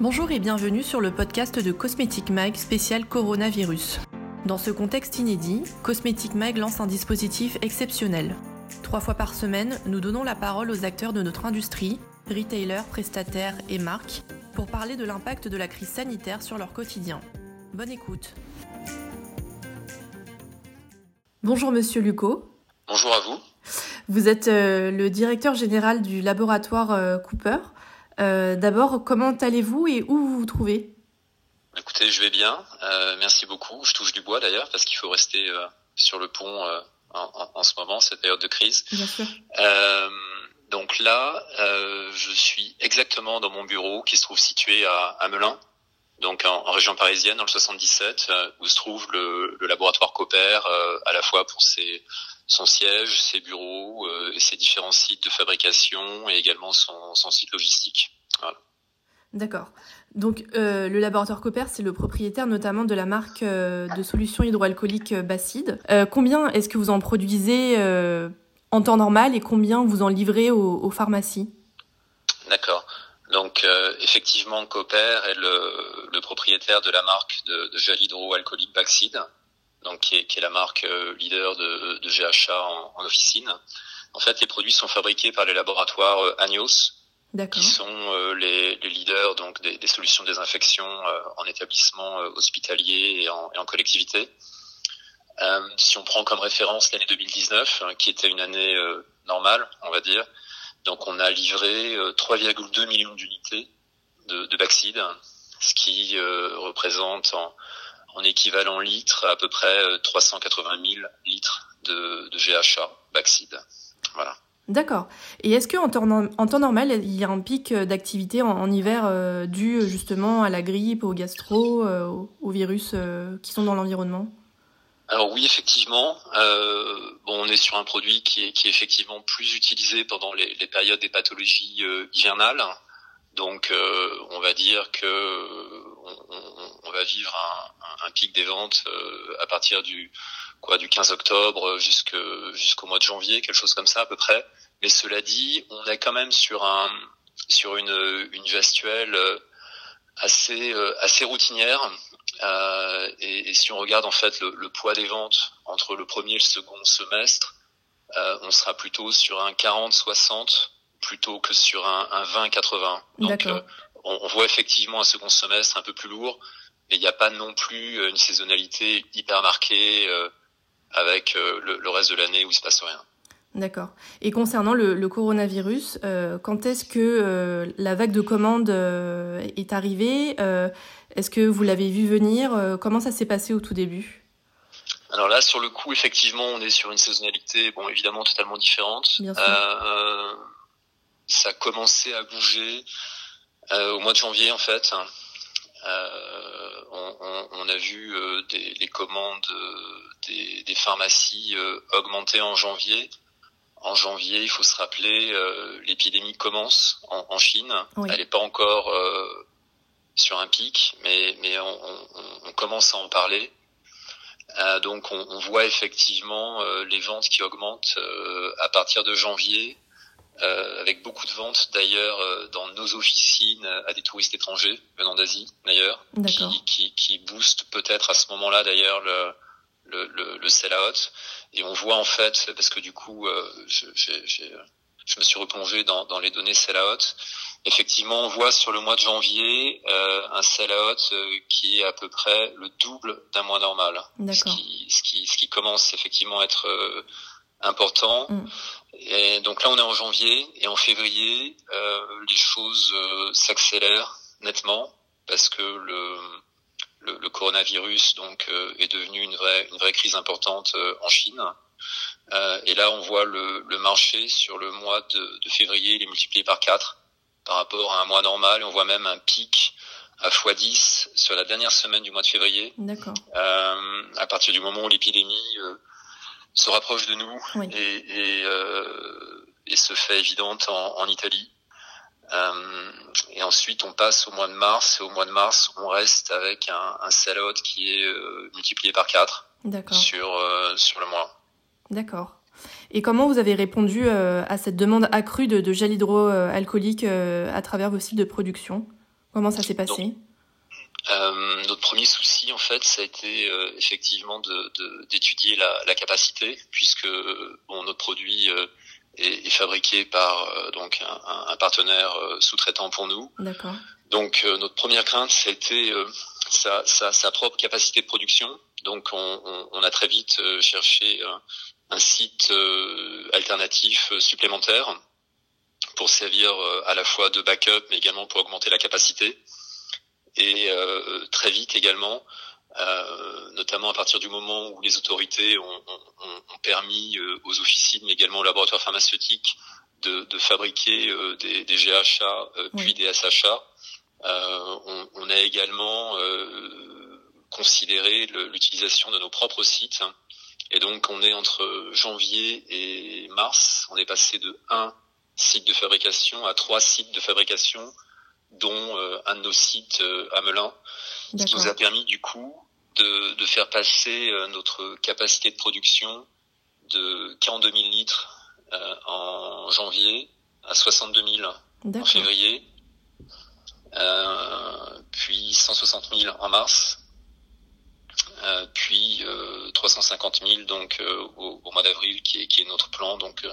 Bonjour et bienvenue sur le podcast de Cosmetic Mag spécial coronavirus. Dans ce contexte inédit, Cosmetic Mag lance un dispositif exceptionnel. Trois fois par semaine, nous donnons la parole aux acteurs de notre industrie, retailers, prestataires et marques, pour parler de l'impact de la crise sanitaire sur leur quotidien. Bonne écoute. Bonjour Monsieur Lucot. Bonjour à vous. Vous êtes euh, le directeur général du laboratoire euh, Cooper. Euh, D'abord, comment allez-vous et où vous vous trouvez? Écoutez, je vais bien. Euh, merci beaucoup. Je touche du bois d'ailleurs parce qu'il faut rester euh, sur le pont en, en, ce moment, cette période de crise. Bien sûr. Donc là, je suis exactement dans mon bureau qui se trouve situé à, à Melun, donc en, en, région parisienne, dans le 77, où se trouve le, le laboratoire Cooper, à la fois pour ses, son siège, ses bureaux, et ses différents sites de fabrication et également son, son site logistique. Voilà. D'accord. Donc euh, le laboratoire Cooper, c'est le propriétaire notamment de la marque euh, de solutions hydroalcooliques euh, Bacide. combien est-ce que vous en produisez en temps normal et combien vous en livrez aux, aux pharmacies? D'accord. Donc effectivement, Cooper est le, le, propriétaire de la marque de, de gel hydroalcoolique Bacide, donc qui est, qui est, la marque leader de, de GHA en, en, officine. En fait, les produits sont fabriqués par les laboratoires Agnos, qui sont euh, les, les, leaders donc des, des solutions de désinfection euh, en établissement euh, hospitalier et en, et en collectivité. si on prend comme référence l'année 2019, hein, qui était une année normale, on va dire, donc on a livré 3,2 millions d'unités de, de ce qui représente en, en, équivalent litres à peu près 380 000 litres de, GHA. Voilà. D'accord. Et est-ce qu'en en temps normal, il y a un pic d'activité en, hiver euh, dû justement à la grippe, au gastro, euh, aux virus euh, qui sont dans l'environnement? Alors oui, effectivement. Euh, bon, on est sur un produit qui est, qui est effectivement plus utilisé pendant les, périodes des pathologies euh, hivernales. Donc, euh, on va dire que on, va vivre un, pic des ventes à partir du quoi du 15 octobre jusqu'au jusqu'au mois de janvier, quelque chose comme ça à peu près. Mais cela dit, on est quand même sur un sur une une gestuelle assez assez routinière. Euh, et, et, si on regarde en fait le, le, poids des ventes entre le premier et le second semestre, euh, on sera plutôt sur un 40-60 plutôt que sur un, un 20-80. Donc euh, on, on, voit effectivement un second semestre un peu plus lourd, mais il n'y a pas non plus une saisonnalité hyper marquée avec le, le, reste de l'année où il se passe rien. D'accord. Et concernant le, le coronavirus, quand est-ce que la vague de commandes est arrivée? Est-ce que vous l'avez vu venir Comment ça s'est passé au tout début? Alors là, sur le coup, effectivement, on est sur une saisonnalité, bon, évidemment, totalement différente. Sûr. ça a commencé à bouger au mois de janvier, en fait. On, on, on, a vu des, les commandes des, des pharmacies augmenter en janvier en janvier, il faut se rappeler, euh, l'épidémie commence en, en Chine. Oui. Elle n'est pas encore euh, sur un pic, mais, mais on, on, on, commence à en parler. Euh, donc on, voit effectivement euh, les ventes qui augmentent euh, à partir de janvier, euh, avec beaucoup de ventes d'ailleurs dans nos officines à des touristes étrangers venant d'Asie d'ailleurs, qui, qui, qui boostent peut-être à ce moment-là d'ailleurs le le, le, le sell-out. Et on voit en fait, parce que du coup, euh, je, me suis replongé dans, dans les données sell-out. Effectivement, on voit sur le mois de janvier euh, un sell-out euh, qui est à peu près le double d'un mois normal. Ce qui, ce, qui, ce qui commence effectivement à être euh, important. Mm. Et donc là, on est en janvier et en février, euh, les choses s'accélèrent nettement parce que le le, le, coronavirus donc euh, est devenu une vraie une vraie crise importante euh, en Chine. Euh, et là, on voit le, le, marché sur le mois de, de, février, il est multiplié par 4 par rapport à un mois normal. Et on voit même un pic à x10 sur la dernière semaine du mois de février. D'accord. Euh, à partir du moment où l'épidémie euh, se rapproche de nous oui. et, et, et, se fait évidente en, en Italie. Euh, et ensuite, on passe au mois de mars. Et au mois de mars, on reste avec un, un sell-out qui est euh, multiplié par 4 sur, euh, sur le mois. D'accord. Et comment vous avez répondu euh, à cette demande accrue de, de gel hydroalcoolique euh, à travers vos sites de production? Comment ça s'est passé? euh, notre premier souci, en fait, ça a été effectivement d'étudier de, la, la, capacité, puisque bon, notre produit est, est, fabriqué par donc un, un partenaire sous-traitant pour nous. D'accord. Donc notre première crainte, c'était sa, sa, sa, propre capacité de production. Donc on, on, on a très vite cherché un site alternatif supplémentaire pour servir à la fois de backup, mais également pour augmenter la capacité et euh, très vite également, euh, notamment à partir du moment où les autorités ont, ont, ont permis euh, aux officines, mais également aux laboratoires pharmaceutiques, de, de fabriquer des, des, GHA puis des SHA. On, on, a également considéré l'utilisation de nos propres sites. Et donc, on est entre janvier et mars, on est passé de un site de fabrication à trois sites de fabrication dont euh, un de nos sites euh, à Melun, ce qui nous a permis du coup de, de faire passer euh, notre capacité de production de 42 000 litres en janvier à 62 000 en février, euh, puis 160 000 en mars, euh, puis euh, 350 000 donc au, au, mois d'avril qui est, qui est notre plan donc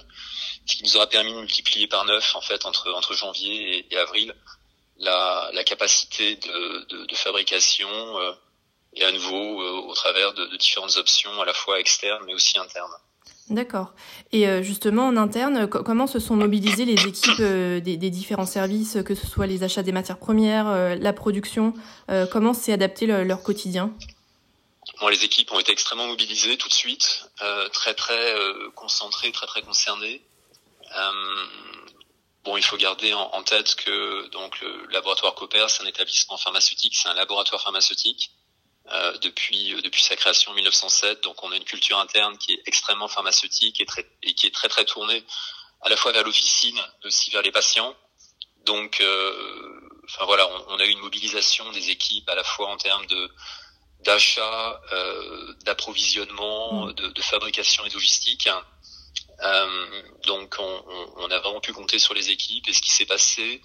ce qui nous aura permis de multiplier par neuf en fait entre entre janvier et, et avril la, la capacité de, de, de fabrication euh, et à nouveau euh, au travers de, de, différentes options à la fois externes mais aussi internes. D'accord. Et euh, justement, en interne, comment se sont mobilisées les équipes des, des, différents services, que ce soit les achats des matières premières, la production Comment s'est adapté le, leur quotidien? Bon, Les équipes ont été extrêmement mobilisées tout de suite, très très concentrées, très très concernées. Bon, il faut garder en, tête que donc le laboratoire Cooper, c'est un établissement pharmaceutique, c'est un laboratoire pharmaceutique euh, depuis euh, depuis sa création en 1907. Donc, on a une culture interne qui est extrêmement pharmaceutique et, qui est très très tournée à la fois vers l'officine, mais aussi vers les patients. Donc, euh, enfin voilà, on, a eu une mobilisation des équipes à la fois en termes de d'achat, euh, d'approvisionnement, mmh. de, de, fabrication et de logistique. Euh, donc on, on, a vraiment pu compter sur les équipes et ce qui s'est passé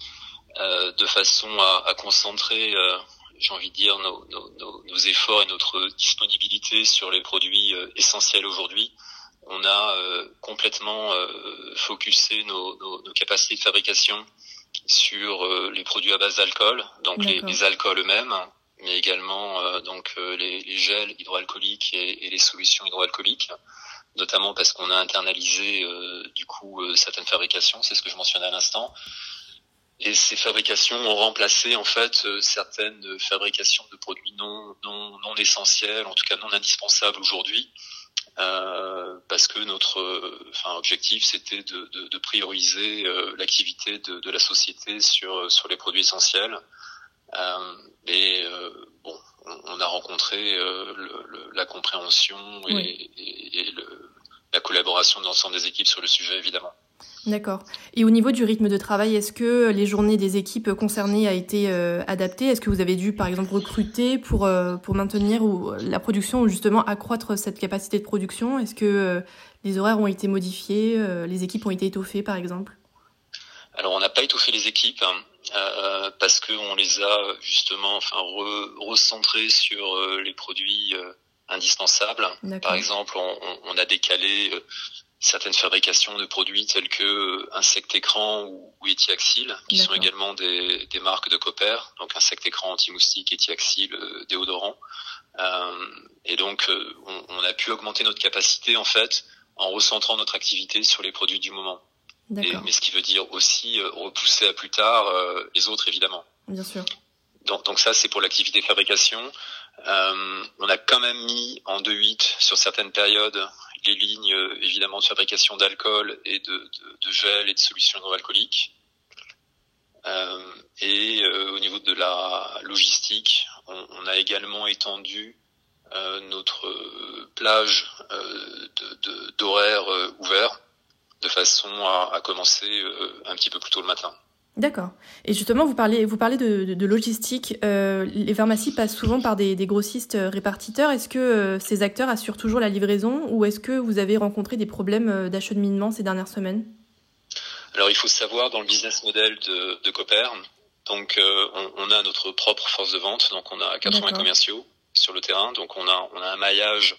euh, de façon à, à concentrer, euh, j'ai envie de dire, nos, nos, nos, efforts et notre disponibilité sur les produits euh, essentiels aujourd'hui. On a euh, complètement euh, focusé nos, nos, capacités de fabrication sur les produits à base d'alcool, donc les, les, alcools eux-mêmes, mais également donc les, les, gels hydroalcooliques et, et les solutions hydroalcooliques notamment parce qu'on a internalisé euh, du coup euh, certaines fabrications, c'est ce que je mentionnais à l'instant. Et ces fabrications ont remplacé en fait euh, certaines fabrications de produits non, non, non essentiels, en tout cas non indispensables aujourd'hui, euh, parce que notre objectif c'était de, de, de, prioriser l'activité de, de, la société sur, sur les produits essentiels. Et bon, on a rencontré euh, le, le, la compréhension et, oui. et, et le, la collaboration de l'ensemble des équipes sur le sujet, évidemment. D'accord. Et au niveau du rythme de travail, est-ce que les journées des équipes concernées a été euh, adaptée? Est-ce que vous avez dû, par exemple, recruter pour euh, pour maintenir ou la production ou justement accroître cette capacité de production? Est-ce que euh, les horaires ont été modifiés euh, Les équipes ont été étoffées, par exemple? Alors, on n'a pas étoffé les équipes. Hein. Euh, parce qu'on les a justement enfin re, recentrés sur euh, les produits euh, indispensables. Par exemple, on, on, a décalé certaines fabrications de produits tels que Insect Écran ou, ou Etiaxil, qui sont également des, des, marques de Copper, donc Insect Écran anti-moustique, Etiaxil déodorant. et donc, on, on a pu augmenter notre capacité en fait en recentrant notre activité sur les produits du moment. Et, mais ce qui veut dire aussi euh, repousser à plus tard euh, les autres, évidemment. Bien sûr. Donc, donc ça, c'est pour l'activité de fabrication. Euh, on a quand même mis en 2-8 sur certaines périodes les lignes, euh, évidemment, de fabrication d'alcool et de, de, de, gel et de solutions hydroalcooliques. Euh, et au niveau de la logistique, on, on a également étendu notre plage d'horaires ouverts de façon à, à commencer euh, un petit peu plus tôt le matin. D'accord. Et justement, vous parlez, vous parlez de, de, de logistique. Euh, les pharmacies passent souvent par des, des grossistes euh, répartiteurs. Est-ce que euh, ces acteurs assurent toujours la livraison ou est-ce que vous avez rencontré des problèmes d'acheminement ces dernières semaines? Alors, il faut savoir, dans le business model de, de Copper, Donc on, a notre propre force de vente, donc on a 80 commerciaux sur le terrain, donc on a on a un maillage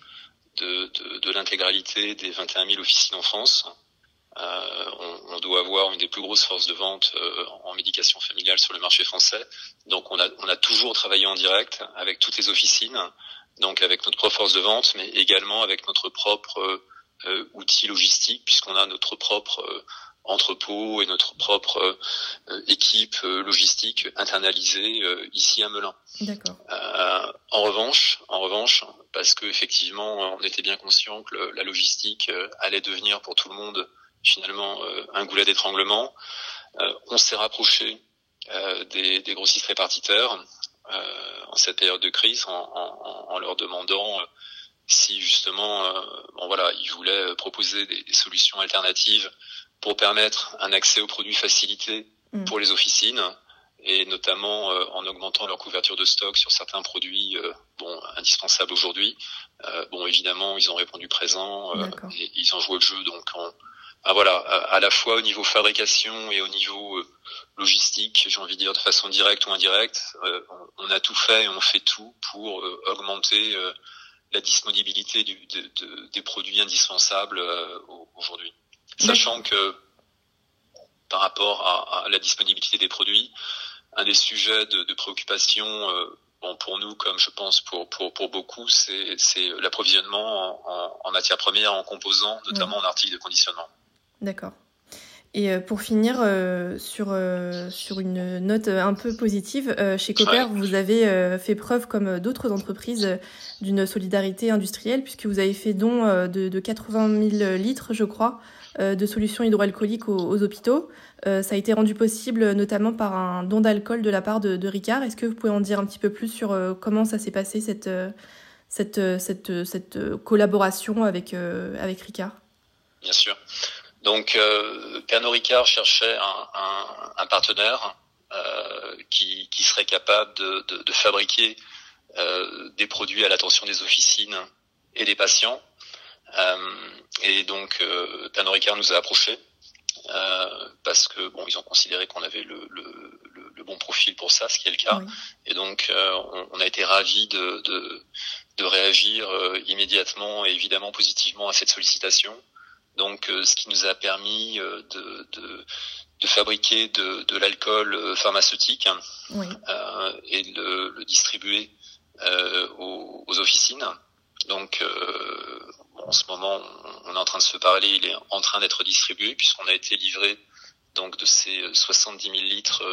de l'intégralité des 21 000 officines en France. Euh, on, on, doit avoir une des plus grosses forces de vente euh, en médication familiale sur le marché français. Donc on a, on a toujours travaillé en direct avec toutes les officines, donc avec notre propre force de vente, mais également avec notre propre euh, outil logistique, puisqu'on a notre propre euh, entrepôt et notre propre euh, équipe logistique internalisée ici à Melun. D'accord. en revanche, en revanche, parce que effectivement, on était bien conscient que la logistique allait devenir pour tout le monde finalement euh, un goulet d'étranglement. Euh, on s'est rapproché euh, des, des, grossistes répartiteurs en cette période de crise en, en, en leur demandant si justement bon voilà ils voulaient proposer des, des, solutions alternatives pour permettre un accès aux produits facilité mm. pour les officines et notamment en augmentant leur couverture de stock sur certains produits bon indispensables aujourd'hui. bon évidemment ils ont répondu présent et ils ont joué le jeu donc on, ah, voilà, à, la fois au niveau fabrication et au niveau euh, logistique, j'ai envie de dire de façon directe ou indirecte, euh, on, a tout fait et on fait tout pour euh, augmenter la disponibilité du, de, des produits indispensables aujourd'hui. Sachant que par rapport à, à, la disponibilité des produits, un des sujets de, de préoccupation bon, pour nous, comme je pense pour, pour, pour beaucoup, c'est l'approvisionnement en, en, en matières premières, en composants, notamment en articles de conditionnement. D'accord. Et euh, pour finir euh, sur, euh, sur une note un peu positive, chez Copper, vous avez fait preuve, comme d'autres entreprises, d'une solidarité industrielle, puisque vous avez fait don de, de 80 000 litres, je crois, de solutions hydroalcooliques aux, hôpitaux. ça a été rendu possible notamment par un don d'alcool de la part de, de Ricard. Est-ce que vous pouvez en dire un petit peu plus sur comment ça s'est passé, cette, cette, cette, cette collaboration avec, avec Ricard? Bien sûr. Donc euh, Pernod Ricard cherchait un, un, un partenaire euh, qui, qui, serait capable de, de, de fabriquer euh, des produits à l'attention des officines et des patients. Euh, et donc euh, Pernod Ricard nous a approchés euh, parce que bon, ils ont considéré qu'on avait le, le, le, bon profil pour ça, ce qui est le cas. Et donc on, on, a été ravis de, de, de réagir immédiatement et évidemment positivement à cette sollicitation. Donc, euh, ce qui nous a permis euh, de, de, de fabriquer de, de l'alcool euh, pharmaceutique hein, oui. et de le, le distribuer aux, aux, officines. Donc, en ce moment, on est en train de se parler. Il est en train d'être distribué puisqu'on a été livré donc de ces 70 000 litres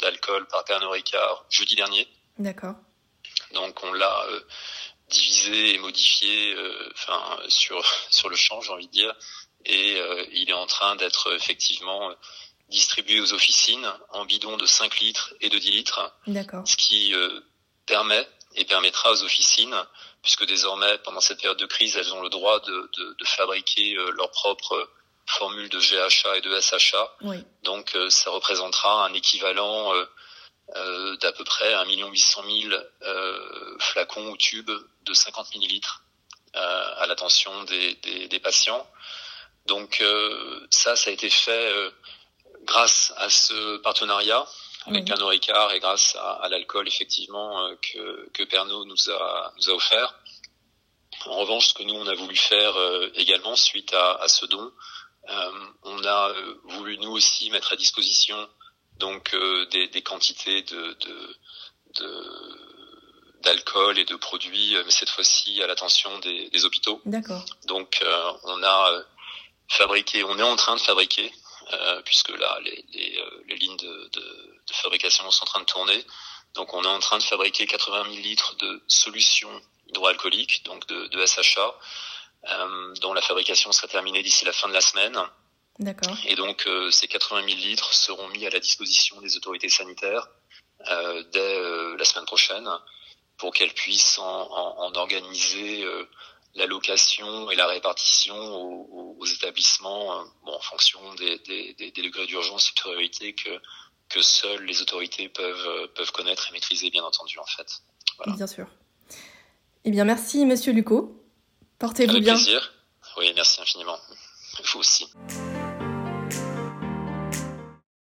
d'alcool de, par Pernod Ricard jeudi dernier. D'accord. Donc on l'a divisé et modifié euh, enfin sur sur le champ j'ai envie de dire. Et euh, il est en train d'être effectivement distribué aux officines en bidons de 5 litres et de 10 litres. Ce qui euh, permet et permettra aux officines puisque désormais pendant cette période de crise elles ont le droit de, de, de fabriquer leur propre formule de GHA et de SHA oui. donc ça représentera un équivalent euh, d'à peu près 1 800 000 euh, flacons ou tubes de 50 millilitres euh, à l'attention des, des, des, patients. Donc euh, ça, ça a été fait euh, grâce à ce partenariat avec Pernod Ricard et grâce à, à l'alcool effectivement que, que Pernod nous a, nous a offert. En revanche, ce que nous on a voulu faire également suite à, à ce don, on a voulu nous aussi mettre à disposition donc euh, des, des, quantités de, d'alcool et de produits, euh, mais cette fois-ci à l'attention des, des, hôpitaux. D'accord. Donc euh, on a fabriqué, on est en train de fabriquer, puisque là les, les, les lignes de, de, de, fabrication sont en train de tourner. Donc on est en train de fabriquer 80 000 litres de solutions hydroalcooliques, donc de, de SHA, dont la fabrication sera terminée d'ici la fin de la semaine. Et donc euh, ces 80 000 litres seront mis à la disposition des autorités sanitaires euh, dès euh, la semaine prochaine pour qu'elles puissent en, en, en organiser l'allocation et la répartition aux, aux établissements bon, en fonction des, des, des, des degrés d'urgence et de priorité que, que seules les autorités peuvent, peuvent connaître et maîtriser, bien entendu, en fait. Voilà. Bien sûr. Eh bien, merci, Monsieur Lucot. Portez-vous bien. Avec plaisir. Oui, merci infiniment. Vous aussi.